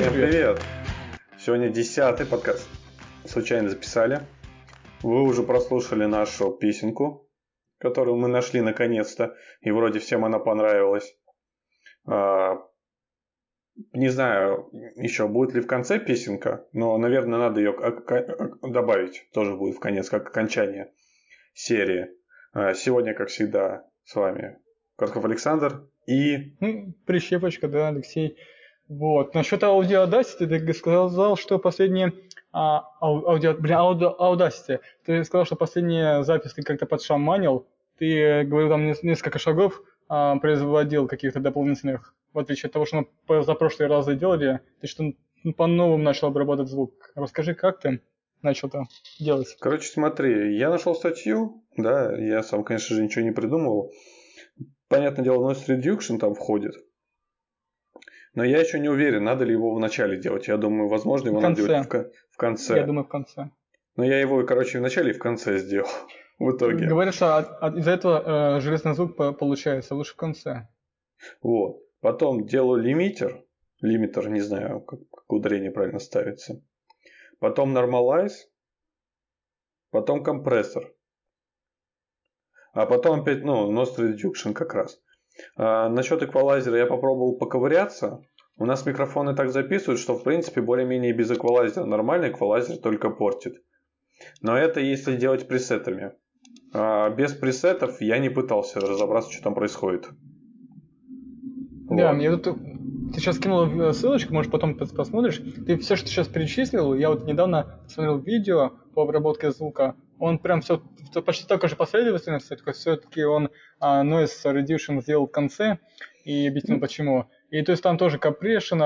Всем привет! Сегодня десятый подкаст. Случайно записали. Вы уже прослушали нашу песенку, которую мы нашли наконец-то, и вроде всем она понравилась. А, не знаю еще, будет ли в конце песенка, но, наверное, надо ее добавить. Тоже будет в конец, как окончание серии. А, сегодня, как всегда, с вами Коротков Александр и... Ну, прищепочка, да, Алексей. Вот. Насчет аудио Audacity ты сказал, что последние... А, аудио, блин, аудио, Audacity. Ты сказал, что последняя запись ты как-то подшаманил. Ты говорил там несколько шагов, а, производил каких-то дополнительных, в отличие от того, что мы за прошлые разы делали, ты что по-новому начал обрабатывать звук. Расскажи, как ты начал это делать? Короче, смотри, я нашел статью, да, я сам, конечно же, ничего не придумывал. Понятное дело, noise reduction там входит. Но я еще не уверен, надо ли его в начале делать. Я думаю, возможно, его в надо делать в, в конце. Я думаю, в конце. Но я его, короче, в начале и в конце сделал. в итоге. Говорят, что от, от, из-за этого э, железный звук получается лучше в конце. Вот. Потом делаю лимитер. Лимитер, не знаю, как, как ударение правильно ставится. Потом normalize. Потом компрессор. А потом опять, ну, noise reduction как раз. А, насчет эквалайзера я попробовал поковыряться. У нас микрофоны так записывают, что в принципе более-менее без эквалайзера. Нормальный эквалайзер только портит. Но это если делать пресетами. А без пресетов я не пытался разобраться, что там происходит. Да, вот. мне тут ты сейчас кинул э, ссылочку, может потом посмотришь. Ты все, что сейчас перечислил, я вот недавно смотрел видео по обработке звука. Он прям все, почти такой же последовательность, только все-таки он а, noise reduction сделал в конце и объяснил почему. И то есть там тоже compression,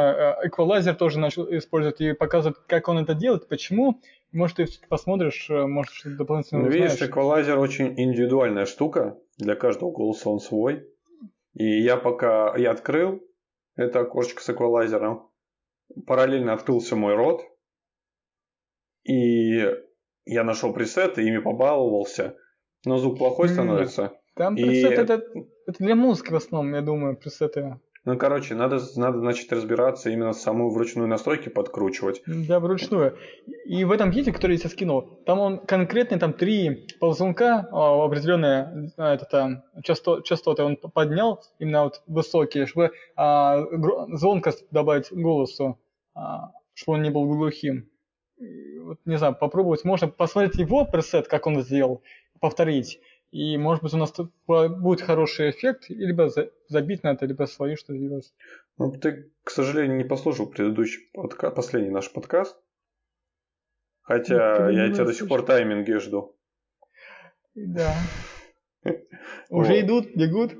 эквалайзер тоже начал использовать и показывает, как он это делает, почему. Может, ты посмотришь, э, может, что-то дополнительно ну, Видишь, эквалайзер очень индивидуальная штука. Для каждого голоса он свой. И я пока я открыл это окошечко с эквалайзером, параллельно открылся мой рот. И я нашел пресеты, ими побаловался. Но звук плохой становится. Там пресеты и... это, это для музыки в основном, я думаю, пресеты. Ну, короче, надо, надо, значит, разбираться именно саму вручную настройки подкручивать. Да, вручную. И в этом видео, который я тебе скинул, там он конкретно там три ползунка а, определенные а, это, часто, частоты он поднял, именно вот высокие, чтобы а, звонкость добавить голосу, а, чтобы он не был глухим. Вот, не знаю, попробовать. Можно посмотреть его пресет, как он сделал, повторить. И, может быть, у нас тут будет хороший эффект, либо забить на это, либо свою что делать. Ну, ты, к сожалению, не послушал предыдущий подка... последний наш подкаст. Хотя ну, я тебя до сих пор тайминги жду. Да. Уже идут, бегут.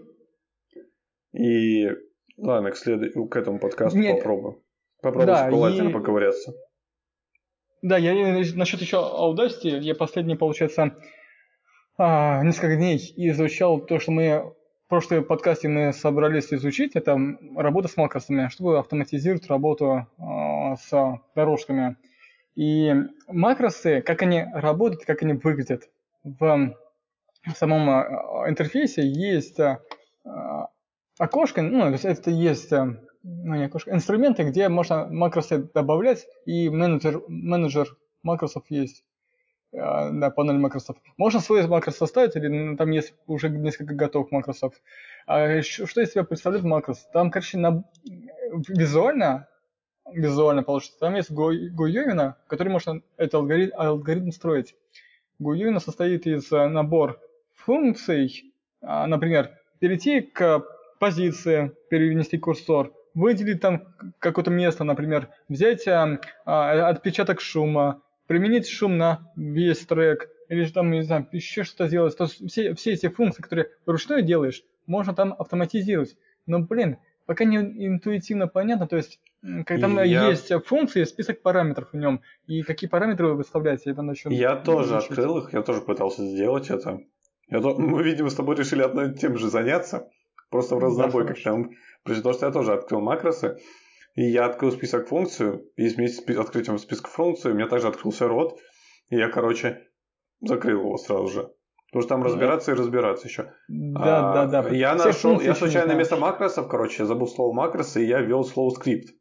И ладно, к, след... к этому подкасту Нет. попробуем. Попробуем да, с Палатином и... поковыряться. Да, я насчет еще Audacity, я последний, получается, а, несколько дней изучал то, что мы в прошлом подкасте мы собрались изучить, это работа с макросами, чтобы автоматизировать работу э, с дорожками. И макросы, как они работают, как они выглядят. В самом э, интерфейсе есть окошко, ну, это есть ну, не окошко, инструменты, где можно макросы добавлять, и менеджер, менеджер макросов есть. А, да, панель Microsoft. Можно свой макрос составить, или там есть уже несколько готовых макросов. А что из себя представляет макрос? Там, короче, на... визуально, визуально получится, там есть гуевина, который можно этот алгоритм, алгоритм строить. Гуевина состоит из э, набор функций, а, например, перейти к позиции, перенести курсор, выделить там какое-то место, например, взять а, отпечаток шума, применить шум на весь трек, или там, не знаю, еще что-то сделать. То есть все, все эти функции, которые вручную делаешь, можно там автоматизировать. Но, блин, пока не интуитивно понятно, то есть когда там я... есть функции, список параметров в нем, и какие параметры вы выставляете, это насчет... Я тоже учить. открыл их, я тоже пытался сделать это. Я то... Мы, видимо, с тобой решили одно и тем же заняться, просто в разнобой, да, как там. При том, что я тоже открыл макросы, и я открыл список функций, и вместе с открытием списка функций у меня также открылся рот, и я, короче, закрыл его сразу же. Потому что там разбираться и разбираться еще. Да, а, да, да. Я нашел, я случайно вместо макросов, короче, я забыл слово макросы, и я ввел слово скрипт.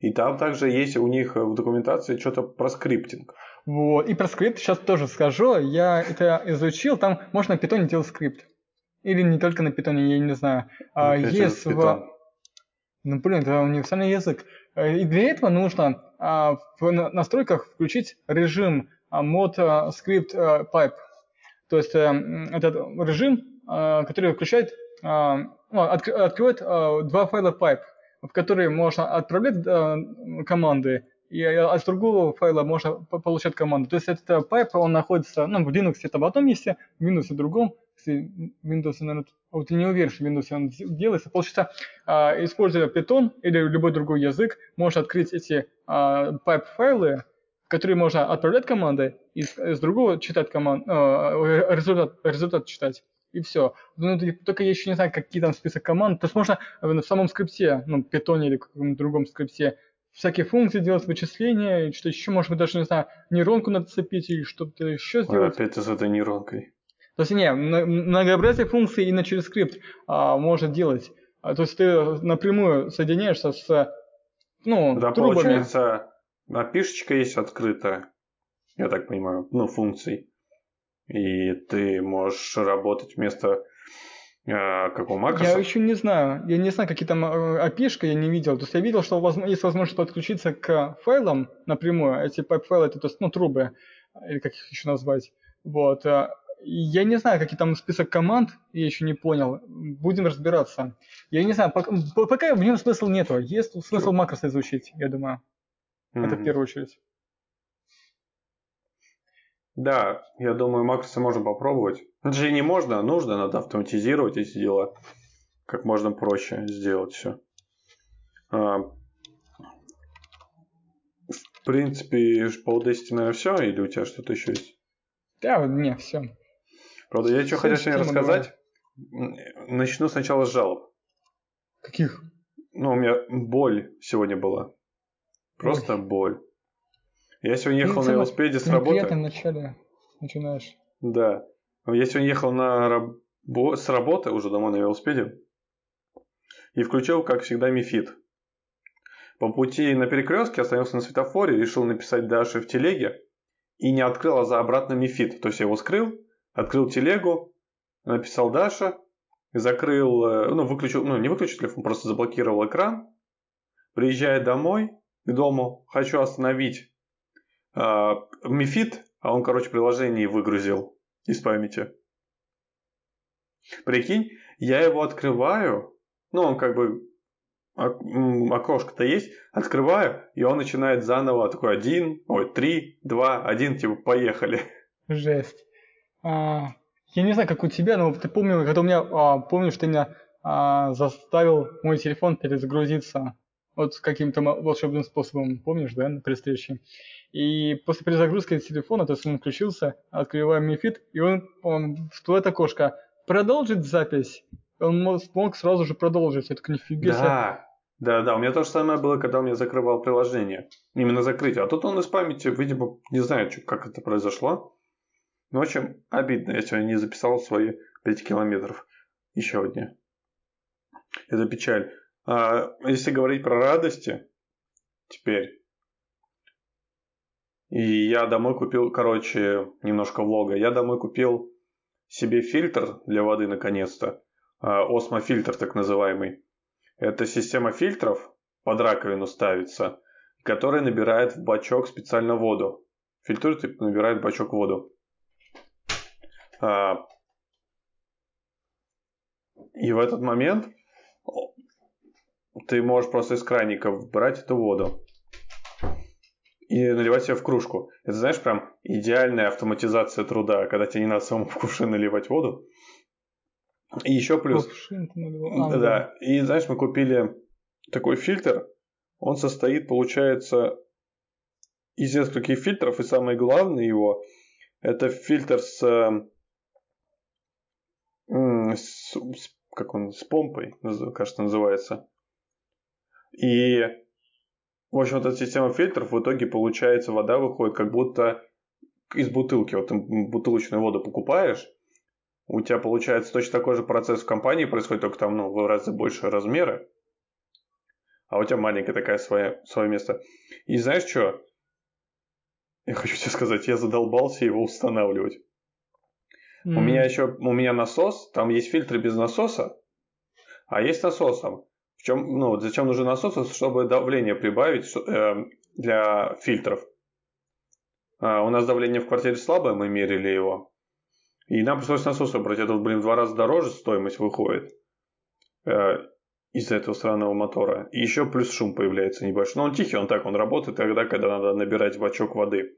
И там также есть у них в документации что-то про скриптинг. Вот. И про скрипт сейчас тоже скажу. Я это изучил. Там можно на питоне делать скрипт. Или не только на питоне, я не знаю. А есть в... Ну, блин, это универсальный язык. Э, и для этого нужно а, в настройках включить режим а, mod script pipe. То есть э, этот режим, а, который включает, ну, открывает два файла pipe, в которые можно отправлять команды и а с другого файла можно получать команду. То есть этот pipe, он находится, ну, в Linux это в одном месте, в Windows в другом. Если Windows, наверное, вот я не уверен, что в Windows он делается. Получается, а, используя Python или любой другой язык, можно открыть эти а, pipe -файлы, которые можно отправлять команды, и с, другого читать команд, а, результат, результат читать. И все. Ну, только я еще не знаю, какие там список команд. То есть можно в самом скрипте, ну, Python или каком-то другом скрипте, всякие функции делать, вычисления, и что еще, может быть, даже, не знаю, нейронку нацепить или что-то еще сделать. А опять с этой нейронкой. То есть, не, многообразие функций именно через скрипт а, может делать. А, то есть, ты напрямую соединяешься с, ну, да, трубами. получается, опишечка есть открытая, я так понимаю, ну, функций. И ты можешь работать вместо а, как у? Я еще не знаю. Я не знаю, какие там api э, я не видел. То есть я видел, что есть возможность подключиться к файлам напрямую. Эти pipe-файлы, это то есть, ну, трубы, или как их еще назвать. Вот. Я не знаю, какие там список команд, я еще не понял. Будем разбираться. Я не знаю, пока, пока в нем смысла нету. Есть смысл макроса изучить, я думаю. Mm-hmm. Это в первую очередь. Да, я думаю, макросы можно попробовать. Это же не можно, а нужно, надо автоматизировать эти дела. Как можно проще сделать все. А, в принципе, по Audacity, наверное, все, или у тебя что-то еще есть? Да, не, все. Правда, я что хотел сегодня рассказать. Начну сначала с жалоб. Каких? Ну, у меня боль сегодня была. Просто Ой. боль. Я сегодня ехал на велосипеде с работы. В начале начинаешь. Да. Я сегодня ехал на рабо... с работы уже домой на велосипеде и включил, как всегда, Мифит. По пути на перекрестке остановился на светофоре, решил написать Даше в телеге и не открыл, а за обратно Мифит. То есть я его скрыл, открыл телегу, написал Даша, закрыл, э, ну, выключил, ну, не выключил телефон, просто заблокировал экран. Приезжая домой, к дому, хочу остановить э, Мифит, а он, короче, приложение выгрузил из памяти. Прикинь, я его открываю, ну, он как бы окошко-то есть, открываю, и он начинает заново такой один, ой, три, два, один, типа, поехали. Жесть. А, я не знаю, как у тебя, но ты помнил, когда у меня, а, помнишь, ты меня а, заставил мой телефон перезагрузиться вот каким-то волшебным способом, помнишь, да, при встрече? И после перезагрузки телефона, то есть он включился, открываем Мифит, и он, он всплывает окошко. Продолжить запись. Он мог сразу же продолжить. Так нифига себе. Да, да, да. У меня то же самое было, когда у меня закрывал приложение. Именно закрытие. А тут он из памяти, видимо, не знаю, как это произошло. Ну, в общем, обидно. Я сегодня не записал свои 5 километров. Еще одни. Это печаль. А если говорить про радости, теперь и я домой купил, короче, немножко влога. Я домой купил себе фильтр для воды наконец-то. Осмофильтр так называемый. Это система фильтров, под раковину ставится, которая набирает в бачок специально воду. Фильтрует и набирает в бачок воду. А, и в этот момент ты можешь просто из краника брать эту воду и наливать себе в кружку. Это, знаешь, прям идеальная автоматизация труда, когда тебе не надо самому в кувшин наливать воду. И еще плюс... А, да. И, знаешь, мы купили такой фильтр. Он состоит, получается, из нескольких фильтров. И самое главное его, это фильтр с, с, с как он, с помпой, кажется, называется. И в общем, вот эта система фильтров, в итоге получается вода выходит как будто из бутылки. Вот ты бутылочную воду покупаешь, у тебя получается точно такой же процесс в компании происходит, только там ну, в разы больше размеры. а у тебя маленькое такое свое, свое место. И знаешь что? Я хочу тебе сказать, я задолбался его устанавливать. Mm. У меня еще, у меня насос, там есть фильтры без насоса, а есть насосом. В чем, ну, зачем нужен насос? Чтобы давление прибавить э, для фильтров. А, у нас давление в квартире слабое, мы мерили его. И нам пришлось насос убрать. Это, блин, в два раза дороже стоимость выходит э, из-за этого странного мотора. И еще плюс шум появляется небольшой. Но он тихий, он так, он работает тогда, когда надо набирать бачок воды.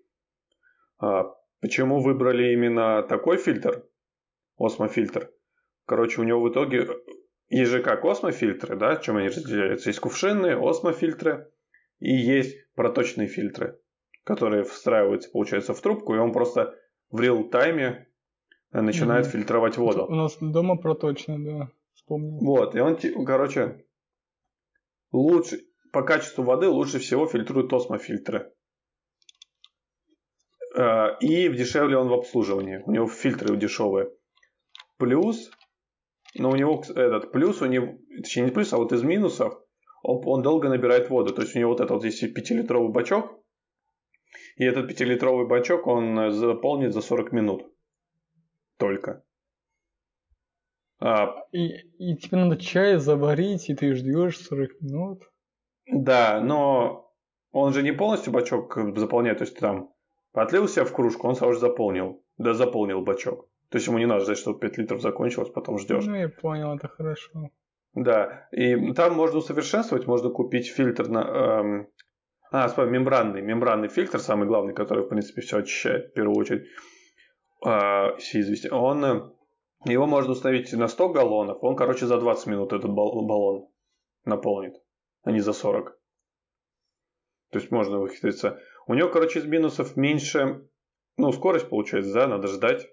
А, почему выбрали именно такой фильтр? Осмофильтр. Короче, у него в итоге есть же как осмофильтры, да, чем они разделяются? Есть кувшинные, осмофильтры и есть проточные фильтры, которые встраиваются, получается, в трубку, и он просто в реал-тайме начинает угу. фильтровать воду. У нас дома проточный, да, вспомнил. Вот, и он, короче, лучше, по качеству воды лучше всего фильтрует осмофильтры. Э, и дешевле он в обслуживании. У него фильтры дешевые. Плюс, но у него этот плюс, у него, точнее не плюс, а вот из минусов, он, он долго набирает воду. То есть у него вот этот вот здесь 5-литровый бачок, и этот 5-литровый бачок он заполнит за 40 минут только. А, и, и тебе надо чай заварить, и ты ждешь 40 минут. Да, но он же не полностью бачок заполняет, то есть там отлил себя в кружку, он сразу же заполнил. Да, заполнил бачок. То есть ему не надо ждать, чтобы 5 литров закончилось, потом ждешь. Ну, я понял, это хорошо. Да, и там можно усовершенствовать, можно купить фильтр на... Эм... А, вспомнил, мембранный, мембранный фильтр, самый главный, который, в принципе, все очищает в первую очередь э, извести, он, его можно установить на 100 галлонов, он, короче, за 20 минут этот баллон наполнит, а не за 40. То есть можно выхитриться. У него, короче, из минусов меньше, ну, скорость получается, да, надо ждать.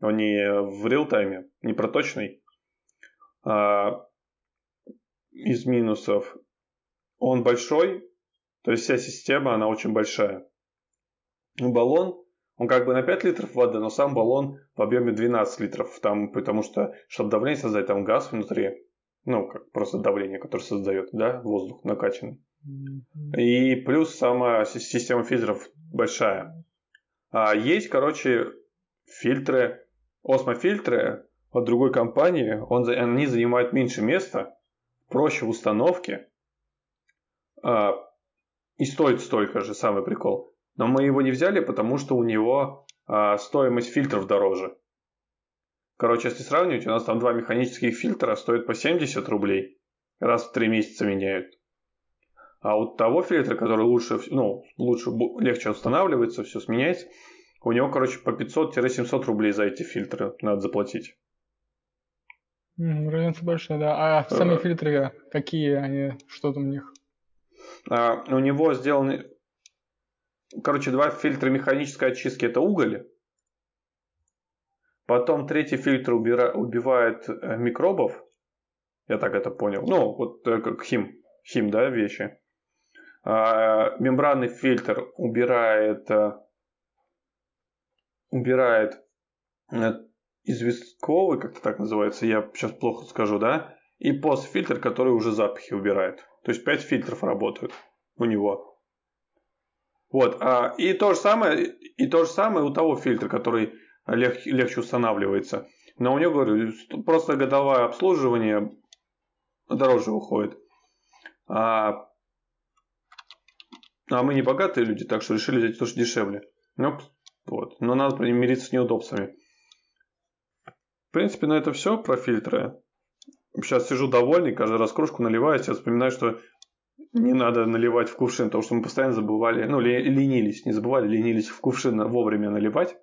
Он не в реал-тайме, не проточный. А из минусов он большой, то есть вся система, она очень большая. Баллон он как бы на 5 литров воды, но сам баллон в объеме 12 литров. Там, потому что, чтобы давление создать, там газ внутри. Ну, как просто давление, которое создает, да, воздух накачанный. И плюс сама система фильтров большая. А есть, короче, фильтры, осмофильтры от другой компании. Он, они занимают меньше места, проще в установке. А, и стоит столько же, самый прикол. Но мы его не взяли, потому что у него а, стоимость фильтров дороже. Короче, если сравнивать, у нас там два механических фильтра стоят по 70 рублей. Раз в три месяца меняют. А у того фильтра, который лучше, ну, лучше, легче устанавливается, все сменяется, у него, короче, по 500-700 рублей за эти фильтры надо заплатить. Разница большая, да. А сами э. фильтры какие они, что там у них? А, у него сделаны Короче, два фильтра механической очистки это уголь. Потом третий фильтр убира, убивает э, микробов. Я так это понял. Ну, вот э, как хим. Хим, да, вещи. А, мембранный фильтр убирает э, убирает известковый, как-то так называется, я сейчас плохо скажу, да, и постфильтр, который уже запахи убирает. То есть 5 фильтров работают у него. Вот. А, и то же самое, и то же самое у того фильтра, который лег, легче устанавливается. Но у него, говорю, просто годовое обслуживание дороже выходит. А, а мы не богатые люди, так что решили взять то, что дешевле. Ну, вот. Но надо мириться с неудобствами. В принципе, на это все про фильтры. Сейчас сижу довольный, каждый раз кружку наливаю, я вспоминаю, что не надо наливать в кувшин, потому что мы постоянно забывали, ну, ленились, не забывали, ленились в кувшин вовремя наливать.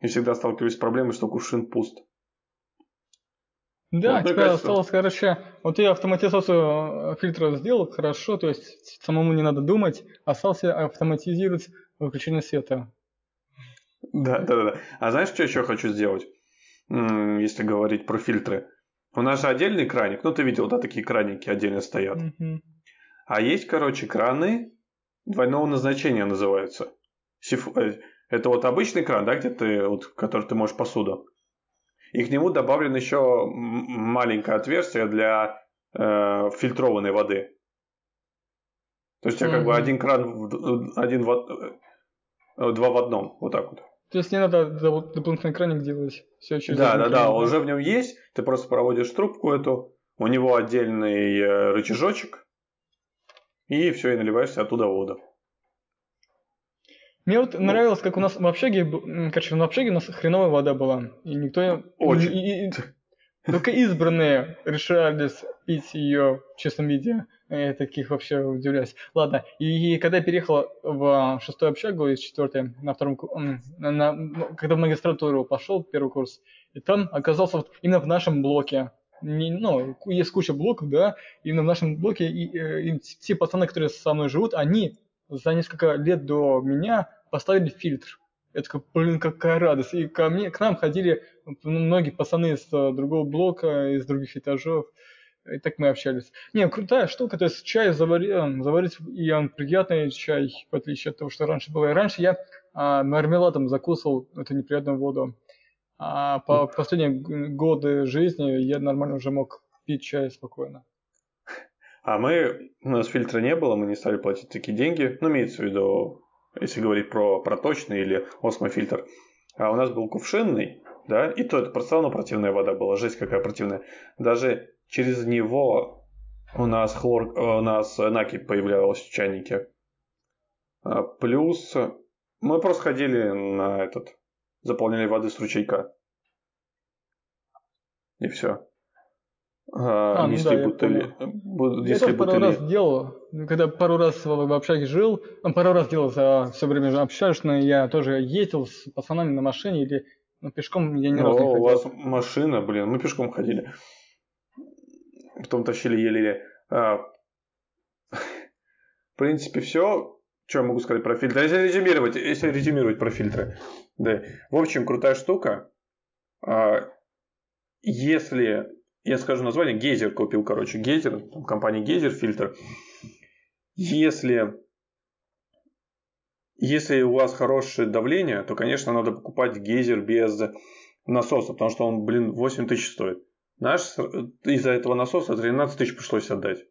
И всегда сталкивались с проблемой, что кувшин пуст. Да, вот, теперь осталось, короче, вот я автоматизацию э, фильтра сделал хорошо, то есть самому не надо думать, остался автоматизировать выключение света. Да, да, да. А знаешь, что еще хочу сделать, если говорить про фильтры? У нас же отдельный краник, ну ты видел, да, такие краники отдельно стоят. Угу. А есть, короче, краны двойного назначения называются. Сиф... Э, это вот обычный кран, да, где ты, вот, который ты можешь посуду. И к нему добавлено еще маленькое отверстие для э, фильтрованной воды. То есть у тебя как бы один кран, один в, э, два в одном, вот так вот. То есть не надо дополнительный краник делать. Все через да, да, да, уже в нем есть. Ты просто проводишь трубку эту, у него отдельный э, рычажочек, и все, и наливаешься оттуда воду. Мне вот нравилось, как у нас в общаге, короче, в общаге у нас хреновая вода была. И никто... Очень. И, и, только избранные решались пить ее в чистом виде. Я таких вообще удивляюсь. Ладно, и когда я переехал в шестую общагу из четвертой, на втором, на, на, ну, когда в магистратуру пошел, первый курс, и там оказался вот именно в нашем блоке, не, ну, есть куча блоков, да, именно в нашем блоке, и, и, э, и те пацаны, которые со мной живут, они за несколько лет до меня поставили фильтр. Я такой, блин, какая радость. И ко мне, к нам ходили многие пацаны из э, другого блока, из других этажов. И так мы общались. Не, крутая штука, то есть чай заварить, э, заварить и он приятный чай, в отличие от того, что раньше было. И раньше я а, мармеладом закусывал эту неприятную воду. А по последние годы жизни я нормально уже мог пить чай спокойно. А мы, у нас фильтра не было, мы не стали платить такие деньги. Ну, имеется в виду, если говорить про проточный или осмофильтр. А у нас был кувшинный, да, и то это просто равно противная вода была, жесть какая противная. Даже через него у нас хлор, у нас накипь появлялась в чайнике. А плюс мы просто ходили на этот, заполняли воды с ручейка. И все. А, а ну да, бутыли. Я, несли я пару раз делал, когда пару раз в общаге жил, ну, пару раз делал за все время общаешься, я тоже ездил с пацанами на машине или ну, пешком я ни разу не ходил. у вас машина, блин, мы пешком ходили. Потом тащили еле-еле. А, в принципе, все. Что я могу сказать про фильтры? Если резюмировать, если резюмировать про фильтры. Да. В общем, крутая штука. А, если я скажу название, Гейзер купил, короче, Гейзер, компания Гейзер фильтр. Если, если у вас хорошее давление, то, конечно, надо покупать Гейзер без насоса, потому что он, блин, 8 тысяч стоит. Наш из-за этого насоса 13 тысяч пришлось отдать.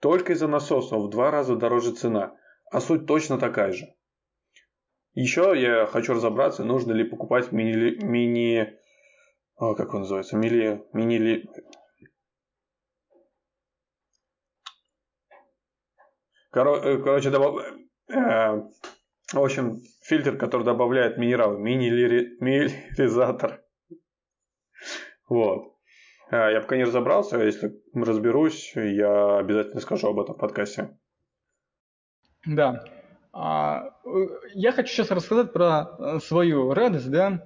Только из-за насоса в два раза дороже цена, а суть точно такая же. Еще я хочу разобраться, нужно ли покупать мини, мини о, как он называется, мили, мини Коро, э, короче, добав... э, в общем, фильтр, который добавляет минералы, минерализатор. Вот. А, я пока не разобрался, если разберусь, я обязательно скажу об этом в подкасте. Да. А, э, я хочу сейчас рассказать про э, свою радость, да,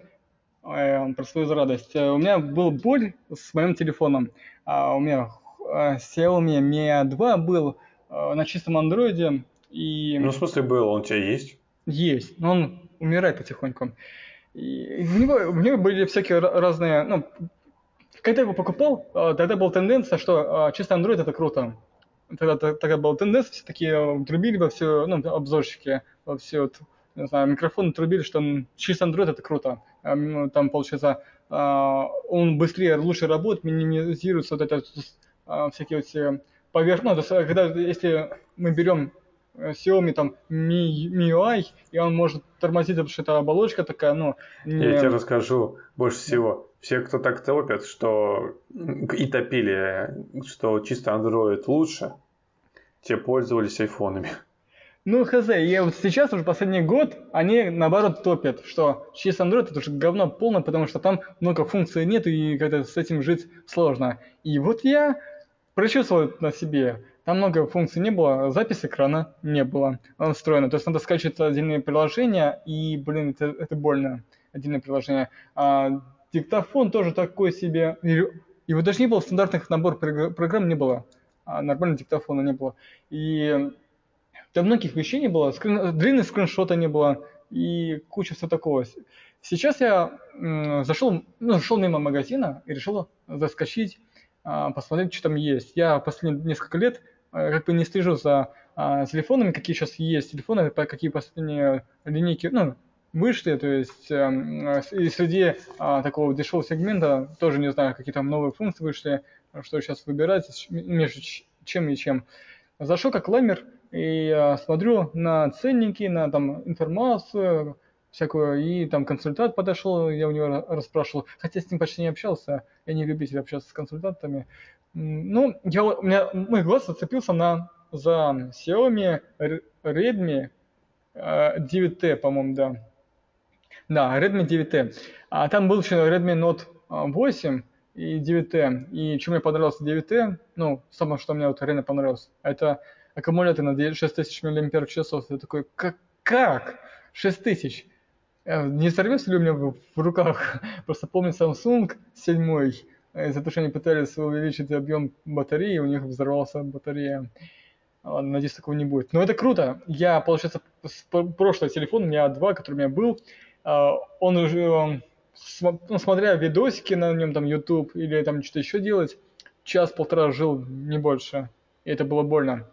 про свою радость. У меня был боль с моим телефоном. А у меня э, Xiaomi Mi 2 был э, на чистом андроиде. И... Ну, в смысле был, он у тебя есть? Есть, но он умирает потихоньку. И в него, в него были всякие разные... Ну, когда я его покупал, э, тогда была тенденция, что чистый Android это круто. Тогда, тогда была тенденция, все такие трубили во все, ну, обзорщики во все не знаю, микрофон трубили, что чисто Android это круто. Ну, там, получается, а, он быстрее, лучше работает, минимизируется вот это а, всякие вот все поверхности. Ну, когда, если мы берем э, Xiaomi там Mi, MIUI, и он может тормозить, потому что это оболочка такая, ну... Не... Я тебе расскажу больше всего. Все, кто так топят, что и топили, что чисто Android лучше, те пользовались айфонами. Ну, хз, и вот сейчас уже последний год они наоборот топят, что чисто Android это уже говно полное, потому что там много функций нет и как-то с этим жить сложно. И вот я прочувствовал на себе. Там много функций не было, запись экрана не было встроена. То есть надо скачивать отдельные приложения, и, блин, это, это больно, отдельное приложение. А, диктофон тоже такой себе. И, вот даже не было стандартных набор программ, не было. А, нормального диктофона не было. И для многих вещей не было, скрин, длинных скриншота не было и куча всего такого. Сейчас я зашел, ну, зашел мимо магазина и решил заскочить, а, посмотреть, что там есть. Я последние несколько лет а, как бы не слежу за а, телефонами, какие сейчас есть телефоны, какие последние линейки, ну, вышли, то есть э, и среди э, такого дешевого сегмента тоже не знаю, какие там новые функции вышли, что сейчас выбирать между чем и чем. Зашел как ламер, и я смотрю на ценники, на там информацию всякую, и там консультант подошел, я у него расспрашивал, хотя с ним почти не общался, я не любитель общаться с консультантами. Ну, я, у меня мой глаз зацепился на, за Xiaomi Redmi 9T, э, по-моему, да. Да, Redmi 9T. А там был еще Redmi Note 8 и 9T. И что мне понравилось 9T, ну, самое, что мне вот реально понравилось, это аккумулятор на 6000 мАч. Я такой, как? как? 6000? Э, не сорвется ли у меня в, руках? Просто помню Samsung 7 из-за того, что они пытались увеличить объем батареи, у них взорвался батарея. Надеюсь, такого не будет. Но это круто. Я, получается, прошлый телефон, у меня два, который у меня был, а, он уже, ну, смотря видосики на нем, там, YouTube или там что-то еще делать, час-полтора жил, не больше. И это было больно.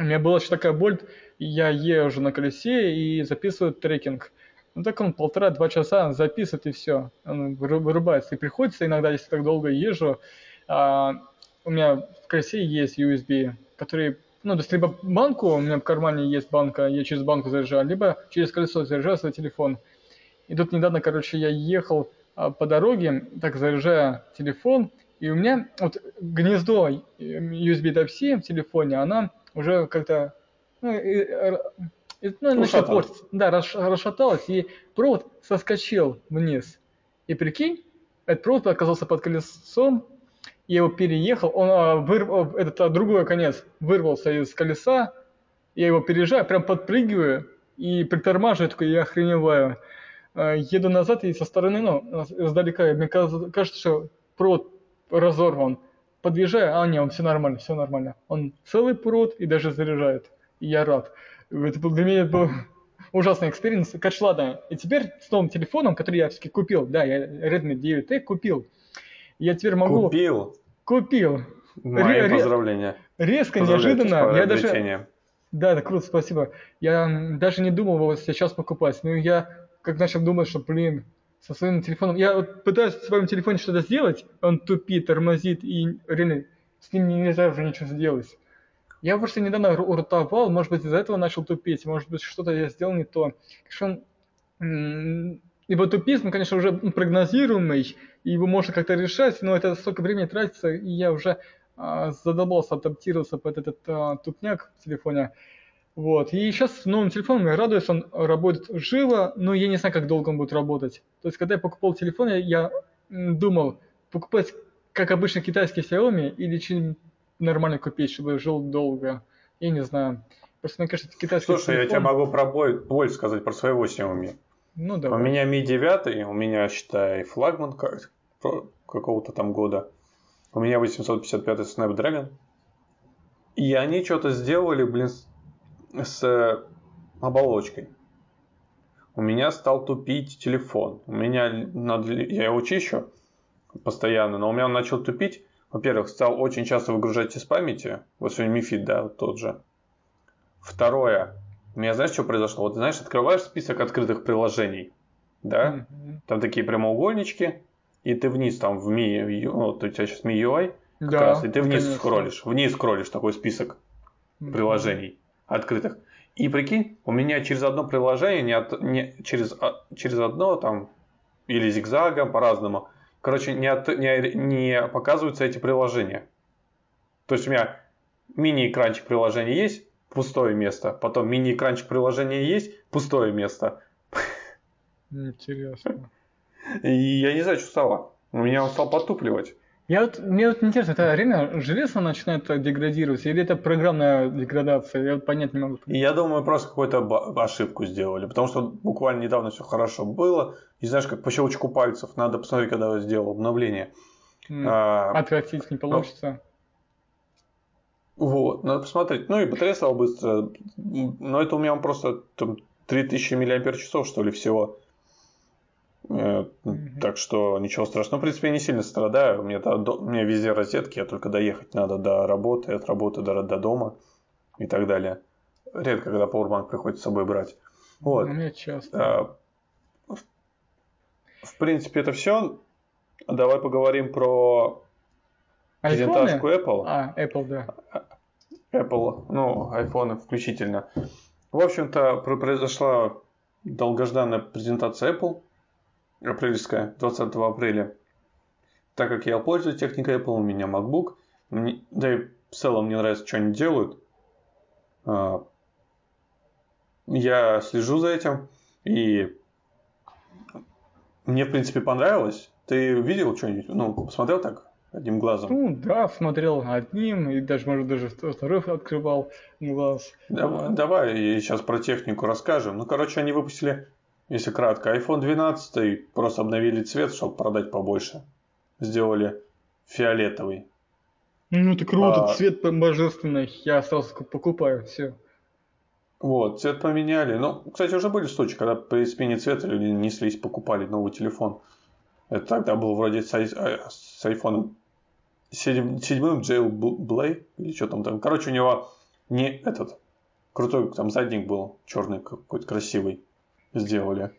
У меня была еще такая боль, я езжу на колесе и записываю трекинг. Ну так он полтора-два часа записывает и все, он вырубается. И приходится иногда, если так долго езжу, а, у меня в колесе есть USB, который, ну, то есть либо банку, у меня в кармане есть банка, я через банку заряжаю, либо через колесо заряжаю свой телефон. И тут недавно, короче, я ехал а, по дороге, так заряжая телефон, и у меня вот гнездо USB Type-C в телефоне, она уже как-то ну, ну, начал портиться. Да, расшаталась, и провод соскочил вниз. И прикинь, этот провод оказался под колесом, я его переехал, он а, вырвал, этот а, другой конец вырвался из колеса, я его переезжаю, прям подпрыгиваю и притормаживаю, такой, я охреневаю. А, еду назад и со стороны, ну, издалека, мне кажется, что провод разорван. Подъезжаю, а не, он все нормально, все нормально. Он целый провод и даже заряжает. И я рад. Это был, для меня это был ужасный experience. Короче, ладно. И теперь с новым телефоном, который я все-таки купил, да, я Redmi 9T купил. Я теперь могу... Купил? Купил. Мои Ре- поздравления. Резко, неожиданно. Я даже... Да, это круто, спасибо. Я даже не думал его сейчас покупать. Но я как начал думать, что, блин, со своим телефоном... Я вот пытаюсь в своем телефоне что-то сделать, он тупит, тормозит, и реально с ним нельзя уже ничего сделать. Я просто недавно уртовал, может быть, из-за этого начал тупить, может быть, что-то я сделал не то. Конечно, его тупизм, конечно, уже прогнозируемый, и его можно как-то решать, но это столько времени тратится, и я уже а, задолбался адаптироваться под этот а, тупняк в телефоне. Вот. И сейчас с новым телефоном я радуюсь, он работает живо, но я не знаю, как долго он будет работать. То есть, когда я покупал телефон, я думал, покупать, как обычно, китайский Xiaomi или что-нибудь нормально купить, чтобы жил долго. Я не знаю. Просто мне кажется, китайский Слушай, телефон... я тебе могу про боль, боль сказать, про своего Xiaomi. Ну, давай. У меня Mi 9, у меня, считай, флагман какого-то там года. У меня 855 Snapdragon. И они что-то сделали, блин, с оболочкой. У меня стал тупить телефон. У меня я его чищу постоянно, но у меня он начал тупить. Во-первых, стал очень часто выгружать из памяти. Вот сегодня Мифид, да, вот тот же. Второе. У меня знаешь, что произошло? Вот знаешь, открываешь список открытых приложений, да? Mm-hmm. Там такие прямоугольнички, и ты вниз там в Mi, вот у тебя сейчас MIUI, как да, раз, и ты вниз конечно. скроллишь, вниз скроллишь такой список mm-hmm. приложений открытых. И прикинь, у меня через одно приложение, не, от, не через, а, через одно там, или зигзагом, по-разному, короче, не, от, не, не показываются эти приложения. То есть у меня мини-экранчик приложения есть, пустое место. Потом мини-экранчик приложения есть, пустое место. Интересно. И я не знаю, что стало. У меня он стал потупливать. Я вот, мне вот интересно, это реально железо начинает деградировать, или это программная деградация? Я вот понять не могу. Я думаю, просто какую-то ошибку сделали, потому что буквально недавно все хорошо было, и знаешь, как по щелчку пальцев, надо посмотреть, когда я сделал обновление. Mm. А, Откатить не получится. Вот, надо посмотреть. Ну и батарея стала быстро, но это у меня просто там, 3000 мАч, что ли, всего. Mm-hmm. Так что ничего страшного. В принципе, я не сильно страдаю. У меня, везде розетки, я только доехать надо до работы, от работы до, до дома и так далее. Редко, когда Powerbank приходится с собой брать. Вот. У меня часто. А, в, в принципе, это все. Давай поговорим про презентажку Apple. А, Apple, да. Apple, ну, iPhone включительно. В общем-то, произошла долгожданная презентация Apple, апрельская, 20 апреля. Так как я пользуюсь техникой Apple, у меня MacBook, мне, да и в целом мне нравится, что они делают. А, я слежу за этим, и мне, в принципе, понравилось. Ты видел что-нибудь? Ну, посмотрел так одним глазом? Ну, да, смотрел одним, и даже, может, даже второй открывал глаз. Давай, давай сейчас про технику расскажем. Ну, короче, они выпустили, если кратко, iPhone 12, просто обновили цвет, чтобы продать побольше. Сделали фиолетовый. Ну, это круто, а... цвет божественный. Я сразу покупаю, все. Вот, цвет поменяли. Ну, кстати, уже были случаи, когда при смене цвета люди неслись, покупали новый телефон. Это тогда был вроде с, с iPhone 7, седьмым Jailblade или что там там. Короче, у него не этот крутой там задник был, черный какой-то красивый сделали.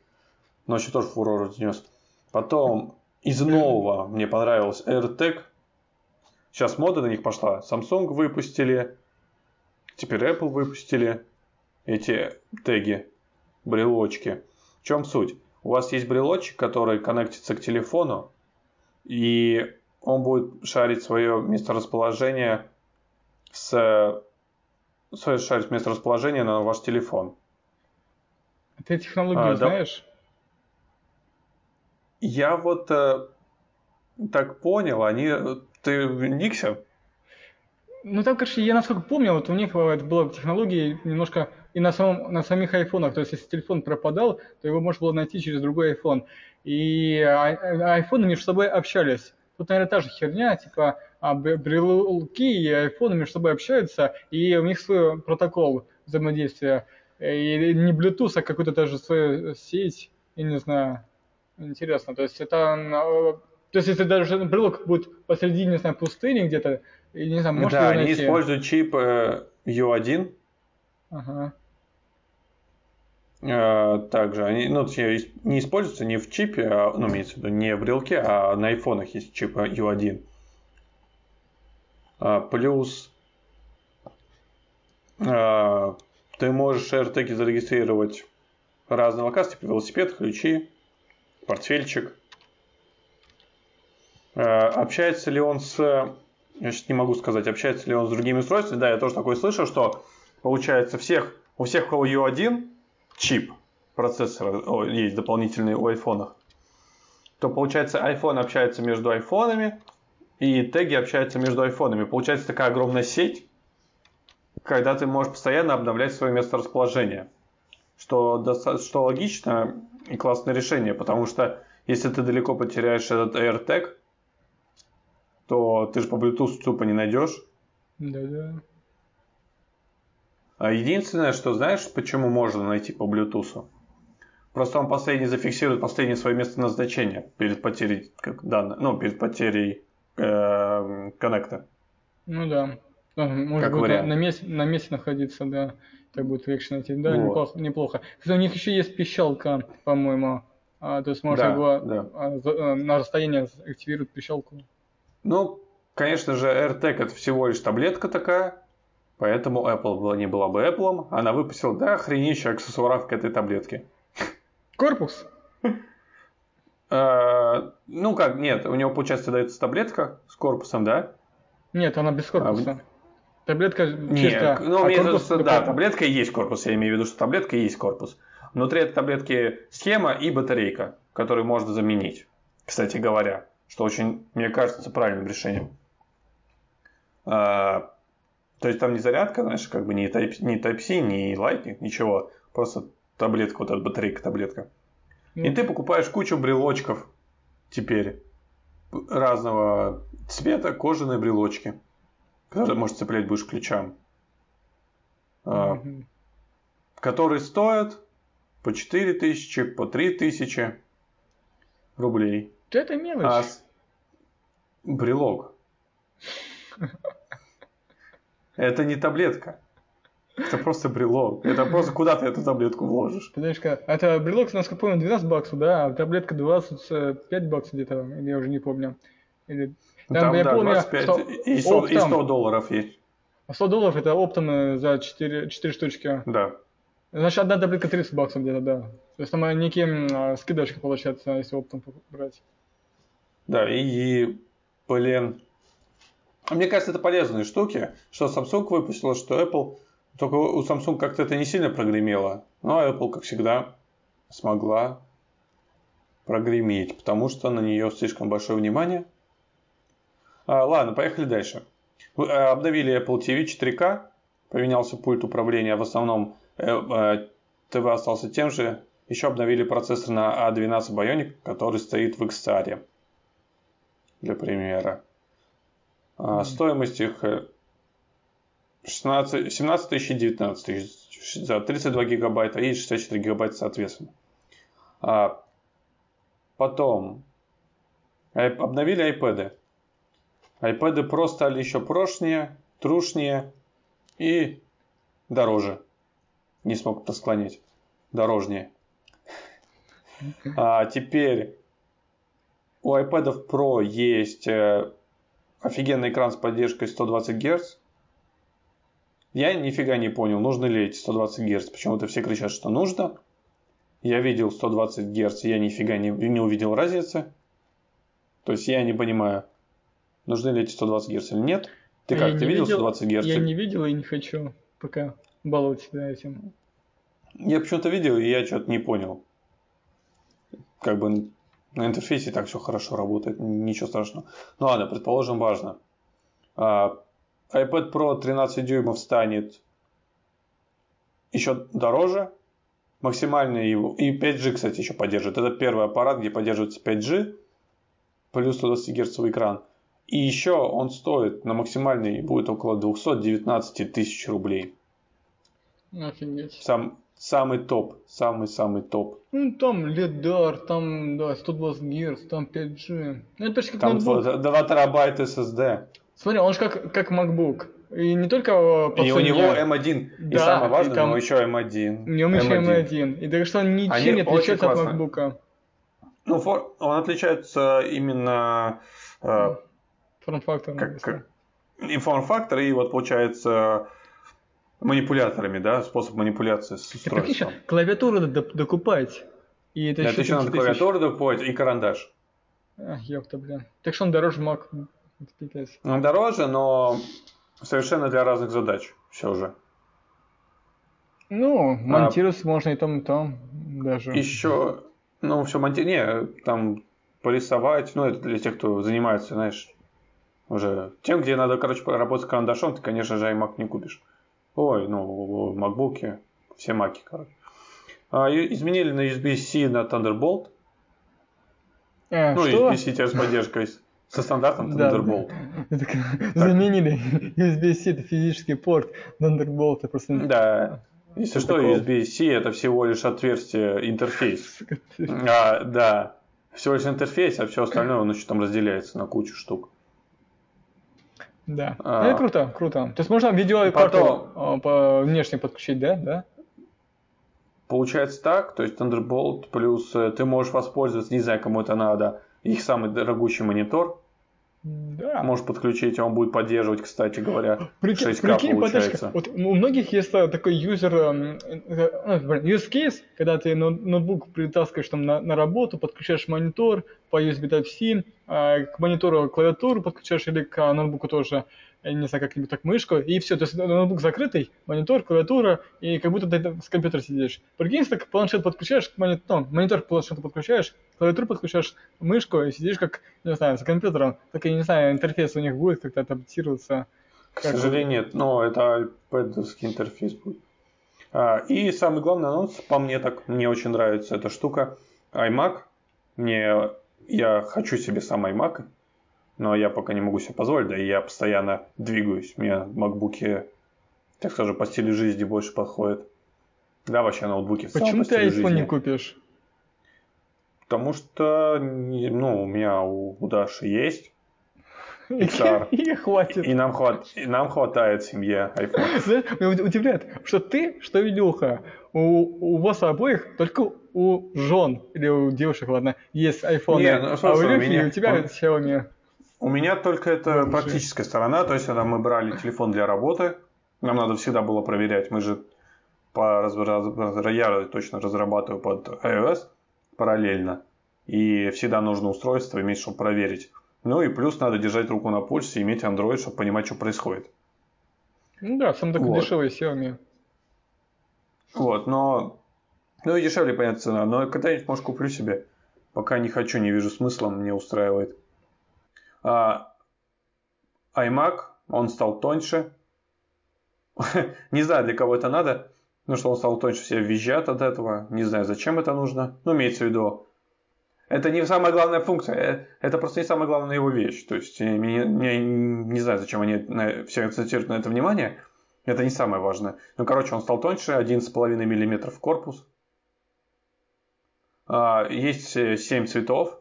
Но еще тоже фурор разнес. Потом из нового мне понравился AirTag. Сейчас мода на них пошла. Samsung выпустили. Теперь Apple выпустили эти теги, брелочки. В чем суть? У вас есть брелочек, который коннектится к телефону, и он будет шарить свое месторасположение с свое шарить месторасположение на ваш телефон. Ты технологию а, знаешь? Да. Я вот э, так понял, они. Ты в Никсе? Ну там, короче, я насколько помню, вот у них это была технология немножко и на, самом, на самих айфонах. То есть, если телефон пропадал, то его можно было найти через другой iPhone. И айфоны между собой общались. Тут, наверное, та же херня, типа а, брелки и айфоны между собой общаются, и у них свой протокол взаимодействия. И не Bluetooth, а какую-то даже свою сеть, я не знаю. Интересно. То есть это то есть, если даже брелок будет посреди, не знаю, пустыни где-то, не знаю, может Да, они найти? используют чип э, U1. Ага. А, также они, ну, точнее, не используются не в чипе, а, ну, имеется в виду, не в брелке, а на айфонах есть чип U1. А, плюс а, ты можешь AirTag зарегистрировать разного класса, типа велосипед, ключи, портфельчик. Общается ли он с... Я сейчас не могу сказать, общается ли он с другими устройствами. Да, я тоже такое слышал, что получается всех, у всех, у кого U1, чип процессора есть дополнительный у айфонах, то получается iPhone общается между айфонами, и теги общаются между айфонами. Получается такая огромная сеть, когда ты можешь постоянно обновлять свое месторасположение. Что, что логично и классное решение, потому что если ты далеко потеряешь этот AirTag, то ты же по Bluetooth тупо не найдешь. Да-да. А единственное, что знаешь, почему можно найти по Bluetooth? Просто он последний зафиксирует последнее свое место назначения перед потерей как данных, ну, перед потерей э, коннекта. Ну да. Может быть, на, на, месте, на месте находиться, да. Так будет легче найти. Да, вот. неплохо. неплохо. Кстати, у них еще есть пищалка, по-моему. А, то есть можно да, его да. А, за, а, на расстоянии активировать пищалку. Ну, конечно же, AirTag это всего лишь таблетка такая, Поэтому Apple не была бы Apple, она выпустила да охренища аксессуаров к этой таблетке. Корпус? А, ну как, нет, у него, получается, дается таблетка с корпусом, да? Нет, она без корпуса. Таблетка чисто... Нет, ну, а корпус... да, таблетка и есть корпус, я имею в виду, что таблетка и есть корпус. Внутри этой таблетки схема и батарейка, которую можно заменить, кстати говоря, что очень, мне кажется, правильным решением. А, то есть там не зарядка, знаешь, как бы не Type, не Type-C, не Lightning, ничего. Просто таблетка, вот эта батарейка, таблетка. Mm. И ты покупаешь кучу брелочков теперь разного цвета, кожаные брелочки, которые можешь цеплять будешь ключам. Mm-hmm. Которые стоят по 4 тысячи, по 3 тысячи рублей. Это мелочь. А брелок. Это не таблетка. Это просто брелок. Это просто куда ты эту таблетку вложишь? Как? Это брелок, насколько помню, 12 баксов, да, а таблетка 25 баксов где-то, я уже не помню. Или... Там, там я да, помню, 25 что... и 100, Оптом... и 100 долларов есть. 100 долларов это оптом э, за 4, 4 штучки. Да. Значит, одна таблетка 30 баксов где-то, да. То есть там э, некий а, скидочка получается, если оптом брать. Да, и, и блин, а мне кажется, это полезные штуки, что Samsung выпустила, что Apple, только у Samsung как-то это не сильно прогремело, но Apple, как всегда, смогла прогреметь, потому что на нее слишком большое внимание. А, ладно, поехали дальше. А, обновили Apple TV 4K, поменялся пульт управления, в основном э, э, ТВ остался тем же. Еще обновили процессор на A12 Bionic, который стоит в XR. Для примера. А, стоимость их 16, 17 тысяч и 19 тысяч за 32 гигабайта и 64 гигабайта соответственно. А потом обновили iPad. iPad Pro стали еще прошнее, трушнее и дороже. Не смог посклонить. Дорожнее. А теперь у iPad Pro есть э, офигенный экран с поддержкой 120 Гц. Я нифига не понял, нужны ли эти 120 Гц. Почему-то все кричат, что нужно. Я видел 120 Гц, я нифига не, не увидел разницы. То есть я не понимаю, нужны ли эти 120 Гц или нет. Ты как, я ты видел 120 Гц? Я не видел и не хочу пока баловать себя этим. Я почему-то видел, и я что-то не понял. Как бы на интерфейсе так все хорошо работает, ничего страшного. Ну ладно, предположим, важно. А, iPad Pro 13 дюймов станет еще дороже. Максимальный его... И 5G, кстати, еще поддерживает. Это первый аппарат, где поддерживается 5G. Плюс 120 Гц экран. И еще он стоит на максимальный будет около 219 тысяч рублей. Офигеть. Сам, Самый топ, самый-самый топ. Ну, там лидар, там, да, 120 Гц, там 5G. Ну, это почти как Там ноутбук. 2 терабайта SSD. Смотри, он же как, как MacBook. И не только э, по И у цене. него M1. и Да, самое и важное, там- у него еще M1. У него еще M1. И так что он ничем Они не отличается от. MacBook. Ну, он отличается именно э, Форм-фактор. как, как и форм-фактор, и вот получается манипуляторами, да, способ манипуляции с устройством. что клавиатуру надо докупать. И это Да, еще это еще надо 30 тысяч. клавиатуру докупать и карандаш. Ах, ёпта, блин. Так что он дороже Mac. Пипец. Он дороже, но совершенно для разных задач все уже. Ну, монтировать можно и там, и там даже. Еще, ну, все монти... Не, там порисовать, ну, это для тех, кто занимается, знаешь, уже тем, где надо, короче, работать карандашом, ты, конечно же, iMac не купишь. Ой, ну, макбуки, все маки, короче. А, изменили на USB-C на Thunderbolt. А, ну? USB-C теперь с поддержкой со стандартом Да. Thunderbolt. Это как- Заменили USB-C, это физический порт Thunderbolt. это просто... Да. Если что. USB-C это всего лишь отверстие, интерфейс. А, да. Всего лишь интерфейс, а все остальное он еще там разделяется на кучу штук. Да. А. Ну, это круто, круто. То есть можно видео Потом- а, по внешне подключить, да? Да? Получается так, то есть Thunderbolt плюс э, ты можешь воспользоваться, не знаю, кому это надо, их самый дорогущий монитор, Да. можешь подключить, а он будет поддерживать, кстати говоря, Прикинь, 6К прикинь, получается. вот у многих есть э, такой юзер, эм, э, блин, use case, когда ты ноут- ноутбук притаскиваешь там на, на работу, подключаешь монитор по USB Type-C, к монитору клавиатуру подключаешь или к ноутбуку тоже, я не знаю, как-нибудь так мышку, и все, то есть ноутбук закрытый, монитор, клавиатура, и как будто ты с компьютера сидишь. Прикинь, так планшет подключаешь, к монит- ну, монитор к планшету подключаешь, клавиатуру подключаешь, мышку, и сидишь как, не знаю, с компьютером, так я не знаю, интерфейс у них будет как-то адаптироваться. К Как сожалению, нет, но это iPad интерфейс будет. А, и самый главный анонс, по мне так, мне очень нравится эта штука, iMac. Мне, я хочу себе сам iMac, но я пока не могу себе позволить, да и я постоянно двигаюсь. Мне макбуки, так скажем, по стилю жизни больше подходят. Да, вообще ноутбуки в Почему по ты iPhone жизни. не купишь? Потому что, ну, у меня у, у Даши есть, XR. И хватит. и нам, хват, и нам хватает семье iPhone. Знаешь, Меня уд- удивляет, что ты, что Илюха, у, у вас обоих только у жен или у девушек, ладно, есть iPhone, Не, ну, а у Илюхи меня- у тебя он- Xiaomi. У меня только это Ну, практическая сторона, то есть когда мы брали телефон для работы, нам надо всегда было проверять. Мы же по я точно разрабатываю под iOS параллельно. И всегда нужно устройство иметь, чтобы проверить. Ну и плюс надо держать руку на пульсе иметь Android, чтобы понимать, что происходит. Ну да, сам такой Вот. дешевый Xiaomi. Вот, но... Ну и дешевле, понятно, цена. Но когда-нибудь, может, куплю себе. Пока не хочу, не вижу смысла, мне устраивает. А, iMac, он стал тоньше. не знаю, для кого это надо. Ну, что он стал тоньше, все визжат от этого. Не знаю, зачем это нужно. Ну, имеется в виду, это не самая главная функция, э, это просто не самая главная его вещь. То есть, я не, не- не знаю, зачем они на- все акцентируют на это внимание. Это не самое важное. Ну, короче, он стал тоньше, 11,5 мм корпус. А, Есть 7 цветов.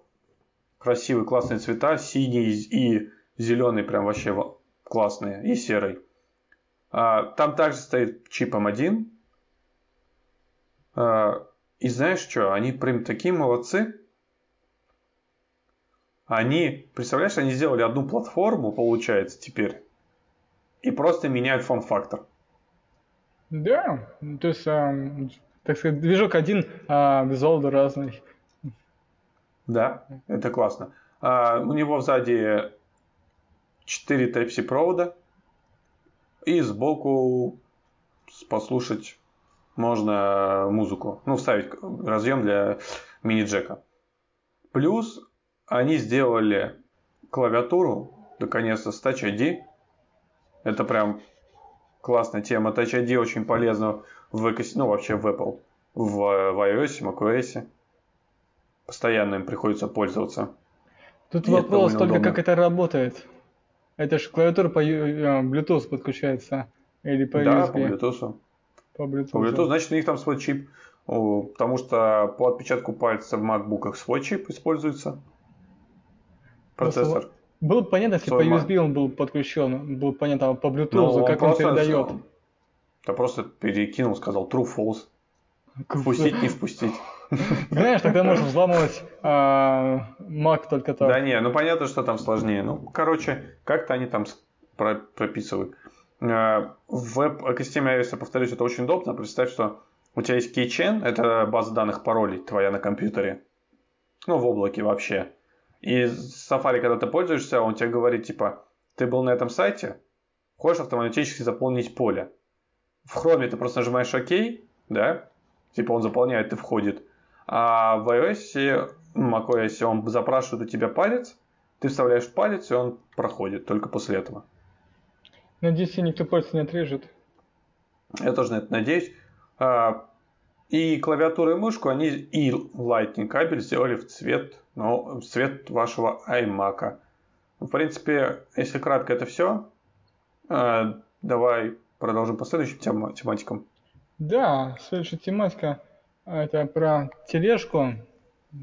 Красивые, классные цвета. Синий и зеленый прям вообще во- классные. И серый. А, Там также стоит чип M1. А, И знаешь что? Они прям такие молодцы. Они, представляешь, они сделали одну платформу, получается, теперь. И просто меняют форм-фактор. Да, то есть, ам, так сказать, движок один, а визуал разный. Да, это классно. А, у него сзади 4 Type-C провода. И сбоку послушать можно музыку. Ну, вставить разъем для мини-джека. Плюс они сделали клавиатуру, наконец-то, с Touch ID. Это прям классная тема. Touch ID очень полезно в ну, вообще в Apple, в, в iOS, macOS. Постоянно им приходится пользоваться. Тут И вопрос только, удобно. как это работает. Это же клавиатура по э, Bluetooth подключается. Или по да, USB. по Bluetooth. По Bluetooth. По Bluetooth, значит, у них там свой чип. Потому что по отпечатку пальца в MacBook свой чип используется. Процессор. Было бы понятно, если Свой по USB он был подключен. Было бы понятно, а по Bluetooth, Ну, как он просто- передает. Да просто перекинул, сказал true, false. Впустить, не впустить. Знаешь, тогда можно взламывать а, Mac только так. Да не, ну понятно, что там сложнее. Ну, короче, как-то они там прописывают. Э, В веб-экосистеме iOS, повторюсь, это очень удобно. Представь, что у тебя есть keychain, это база данных паролей твоя на компьютере. Ну, в облаке вообще. И Safari, когда ты пользуешься, он тебе говорит, типа, ты был на этом сайте, хочешь автоматически заполнить поле. В Chrome ты просто нажимаешь ОК, да, типа он заполняет и входит. А в iOS, macOS, он запрашивает у тебя палец, ты вставляешь палец, и он проходит только после этого. Надеюсь, тебе никто пальцы не отрежет. Я тоже на это надеюсь. А, И клавиатуру и мышку они и Lightning кабель сделали в цвет, ну, в цвет вашего iMac. В принципе, если кратко это все, давай продолжим по следующим тема- тематикам. Да, следующая тематика а, это про тележку.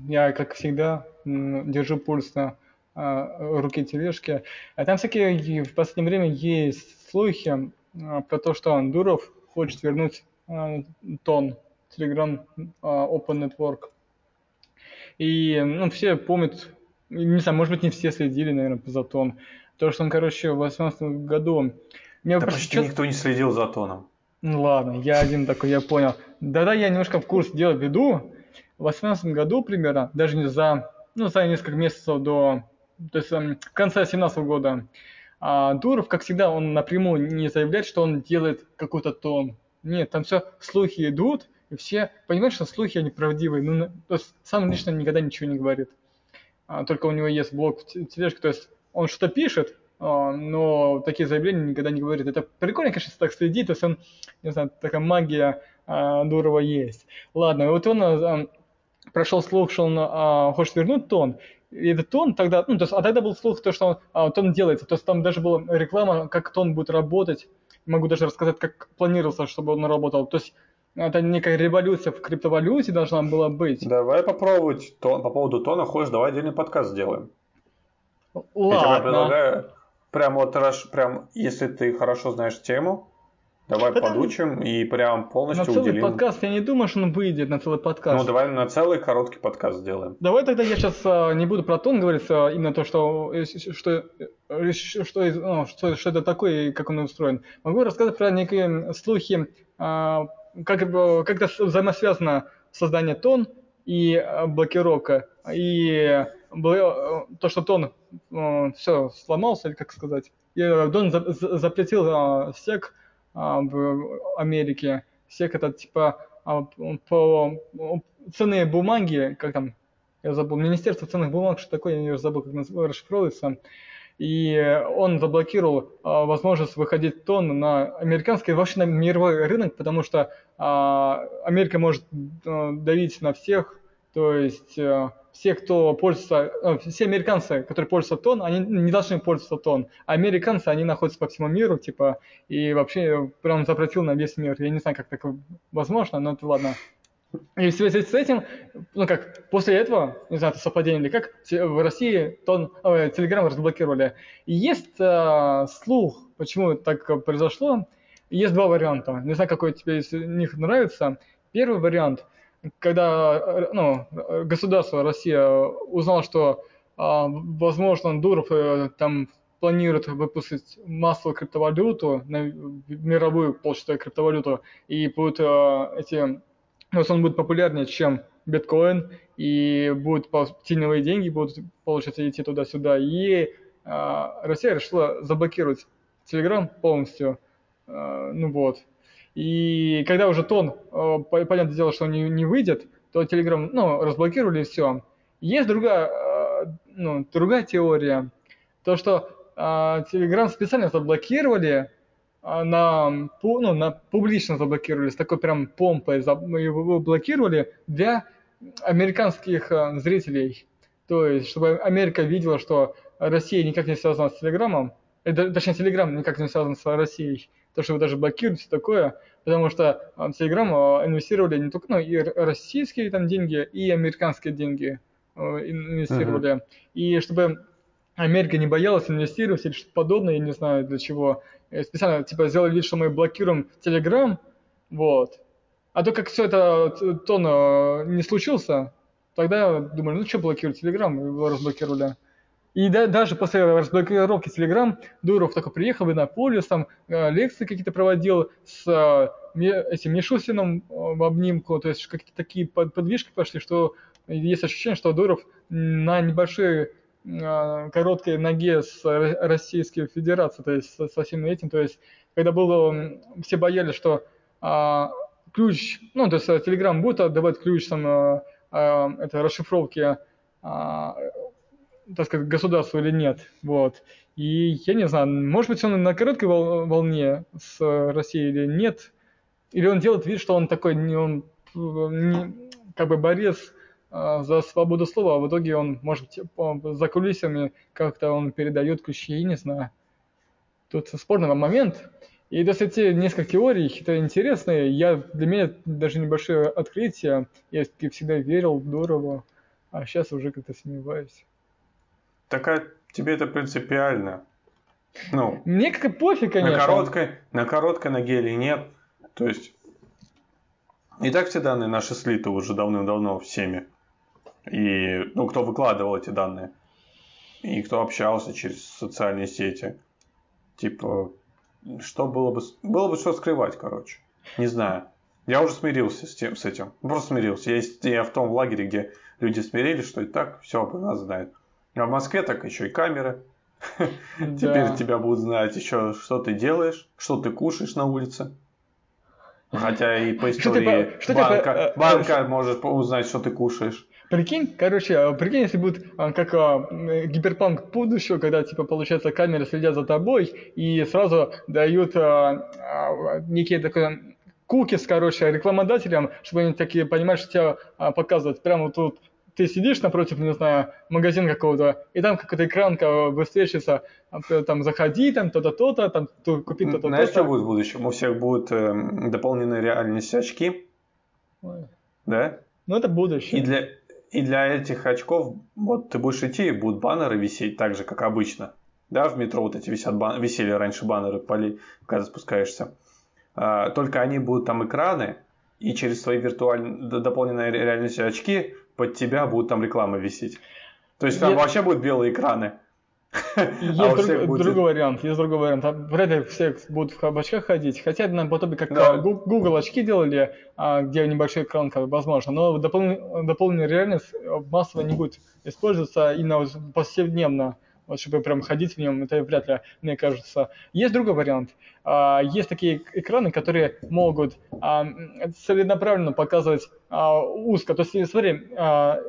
Я, как всегда, держу пульс на а, руке тележки. А там всякие в последнее время есть слухи а, про то, что Дуров хочет вернуть а, тон Telegram а, Open Network. И ну, все помнят, не знаю, может быть, не все следили, наверное, за тон. То, что он, короче, в 2018 году... Мне Да почти чё- никто не следил за тоном. Ну ладно, я один такой, я понял. Да-да, я немножко в курс дела веду. В 2018 году примерно, даже не за, ну, за несколько месяцев до, то есть эм, конца 2017 года, а Дуров, как всегда, он напрямую не заявляет, что он делает какой-то тон. Нет, там все слухи идут, и все понимают, что слухи, они правдивые. Ну, то есть сам лично никогда ничего не говорит. А, только у него есть блог в те- тележке, то есть он что-то пишет, но такие заявления никогда не говорит. Это прикольно, конечно, если так следить, то есть он, не знаю, такая магия а, Дурова есть. Ладно, вот он а, прошел слух, что он а, хочет вернуть тон. И этот тон тогда, ну, то есть, а тогда был слух, то, что а, тон делается. То есть там даже была реклама, как тон будет работать. Могу даже рассказать, как планировался, чтобы он работал. То есть это некая революция в криптовалюте должна была быть. Давай попробовать тон, по поводу тона. Хочешь, давай отдельный подкаст сделаем. Я тебе Ладно. предлагаю, прям вот, раз- прям, если ты хорошо знаешь тему, Давай Потому... подучим и прям полностью на целый уделим. подкаст я не думаю, что он выйдет на целый подкаст. Ну давай на целый короткий подкаст сделаем. Давай тогда я сейчас а, не буду про тон говорить, а именно то, что что что, что, ну, что, что это такое и как он устроен. Могу рассказать про некие слухи, а, как как это взаимосвязано создание тон и а, блокировка и то, что тон все сломался, или как сказать. И Дон запретил сек а, в Америке. Всех это типа по ценные бумаги, как там, я забыл, Министерство ценных бумаг, что такое, я забыл, как расшифровывается. И он заблокировал возможность выходить тон на американский, вообще на мировой рынок, потому что Америка может давить на всех, то есть все, кто пользуется, э, все американцы, которые пользуются тон, они не должны пользоваться тон. А американцы, они находятся по всему миру, типа, и вообще прям запретил на весь мир. Я не знаю, как такое возможно, но это ладно. И в связи с этим, ну как, после этого, не знаю, это совпадение или как, в России тон, э, Telegram разблокировали. И есть э, слух, почему так произошло. Есть два варианта. Не знаю, какой тебе из них нравится. Первый вариант – когда ну, государство Россия узнало, что а, возможно Дуров э, там планирует выпустить массовую криптовалюту, на мировую полчатую криптовалюту, и будут э, эти, ну, он будет популярнее, чем биткоин, и будут теневые деньги будут, получается, идти туда-сюда. И э, Россия решила заблокировать Telegram полностью. Э, ну вот. И когда уже тон, э, понятное дело, что он не, не выйдет, то Telegram, ну, разблокировали и все. Есть другая, э, ну, другая теория. То, что э, Telegram специально заблокировали, на, ну, на публично заблокировали, с такой прям помпой его блокировали для американских зрителей. То есть, чтобы Америка видела, что Россия никак не связана с Телеграмом, точнее, Телеграм никак не связан с Россией то, что вы даже блокируете все такое, потому что в Telegram инвестировали не только ну, и российские там деньги, и американские деньги э, инвестировали. Uh-huh. И чтобы Америка не боялась инвестировать или что-то подобное, я не знаю для чего. Специально типа сделали вид, что мы блокируем Telegram, вот. А то как все это тон не случился, тогда думали, ну что блокировать Telegram, его разблокировали. И да, даже после разблокировки Telegram Дуров такой приехал в Иннополис, там э, лекции какие-то проводил с э, этим Мишусиным э, в обнимку, то есть какие-то такие подвижки пошли, что есть ощущение, что Дуров на небольшой э, короткой ноге с Российской Федерацией, то есть со, всем этим, то есть когда было, все боялись, что э, ключ, ну, то есть Telegram будет отдавать ключ там, это расшифровки э, так сказать, государству или нет. Вот. И я не знаю, может быть, он на короткой волне с Россией или нет. Или он делает вид, что он такой, он не, как бы борец э, за свободу слова, а в итоге он, может быть, за кулисами как-то он передает ключи, я не знаю. Тут спорный момент. И до эти несколько теорий, это интересные. Я, для меня даже небольшое открытие. Я всегда верил здорово, а сейчас уже как-то сомневаюсь. Так а тебе это принципиально? Ну, Мне как пофиг, конечно. На короткой, на короткой ноге или нет. То есть, и так все данные наши слиты уже давным-давно всеми. И, ну, кто выкладывал эти данные. И кто общался через социальные сети. Типа, что было бы... Было бы что скрывать, короче. Не знаю. Я уже смирился с, тем, с этим. Просто смирился. Я, я в том лагере, где люди смирились, что и так все про нас знают. А в Москве так еще и камеры. Теперь тебя будут знать еще, что ты делаешь, что ты кушаешь на улице. Хотя и по истории что банка, э, э, банка может узнать, что ты кушаешь. Прикинь, короче, а, прикинь, если будет а, как а, гиперпанк будущего, когда, типа, получается, камеры следят за тобой и сразу дают а, а, некие такой кукис, короче, рекламодателям, чтобы они такие, понимаешь, тебя а, показывают прямо вот тут ты сидишь напротив, не знаю, магазина какого-то, и там какой-то экран высвечивается, там заходи, там то-то, то-то, там то, купи то-то, то-то. Знаешь, что будет в будущем? У всех будут э, дополненные реальности очки. Ой. Да? Ну, это будущее. И для, и для этих очков, вот ты будешь идти, и будут баннеры висеть так же, как обычно. Да, в метро вот эти висят бан... висели раньше баннеры, поли, когда спускаешься. а, только они будут там экраны, и через свои виртуальные дополненные реальности очки под тебя будут там реклама висеть. То есть там Нет. вообще будут белые экраны. Есть А друг- будет- другой вариант, есть другой вариант. Вряд ли все будут в очках ходить. Хотя наподобие как Да. а, Гу- Google очки делали, а, где небольшой экран, как возможно. Но допол- дополненная реальность э, массово не будет использоваться именно повседневно. Вот чтобы прям ходить в нем, это вряд ли, мне кажется. Есть другой вариант. А, Есть такие экраны, которые могут а, целенаправленно показывать а, узко. То есть, смотри,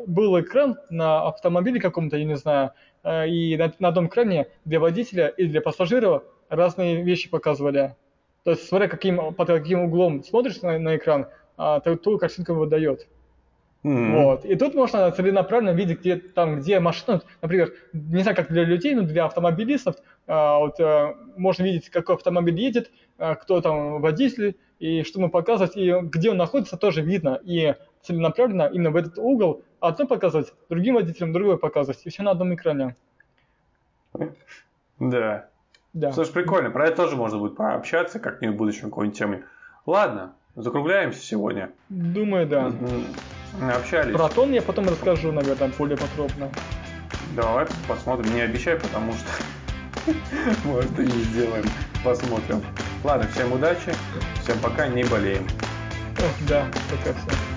был экран на автомобиле каком-то, я не знаю, и на, одном экране для водителя и для пассажира разные вещи показывали. То есть, смотря каким, под каким углом смотришь на, на экран, а, ту картинку выдает. М. Вот. И тут можно целенаправленно видеть, где, там, где машина, например, не знаю, как для людей, но для автомобилистов, а, вот, а, можно видеть, какой автомобиль едет, а, кто там водитель, и что ему показывать, и где он находится, тоже видно. И целенаправленно именно в этот угол одно показывать, другим водителям другое показывать, и все на одном экране. Да. Да. Слушай, прикольно. Про это тоже можно будет пообщаться как-нибудь в будущем какой-нибудь теме. Ладно, закругляемся сегодня. Думаю, да. М, Общались. Про тон я потом расскажу, наверное, более подробно. Давай посмотрим. Не обещай, потому что может и не сделаем. Посмотрим. Ладно, всем удачи. Всем пока, не болеем. Да, пока все.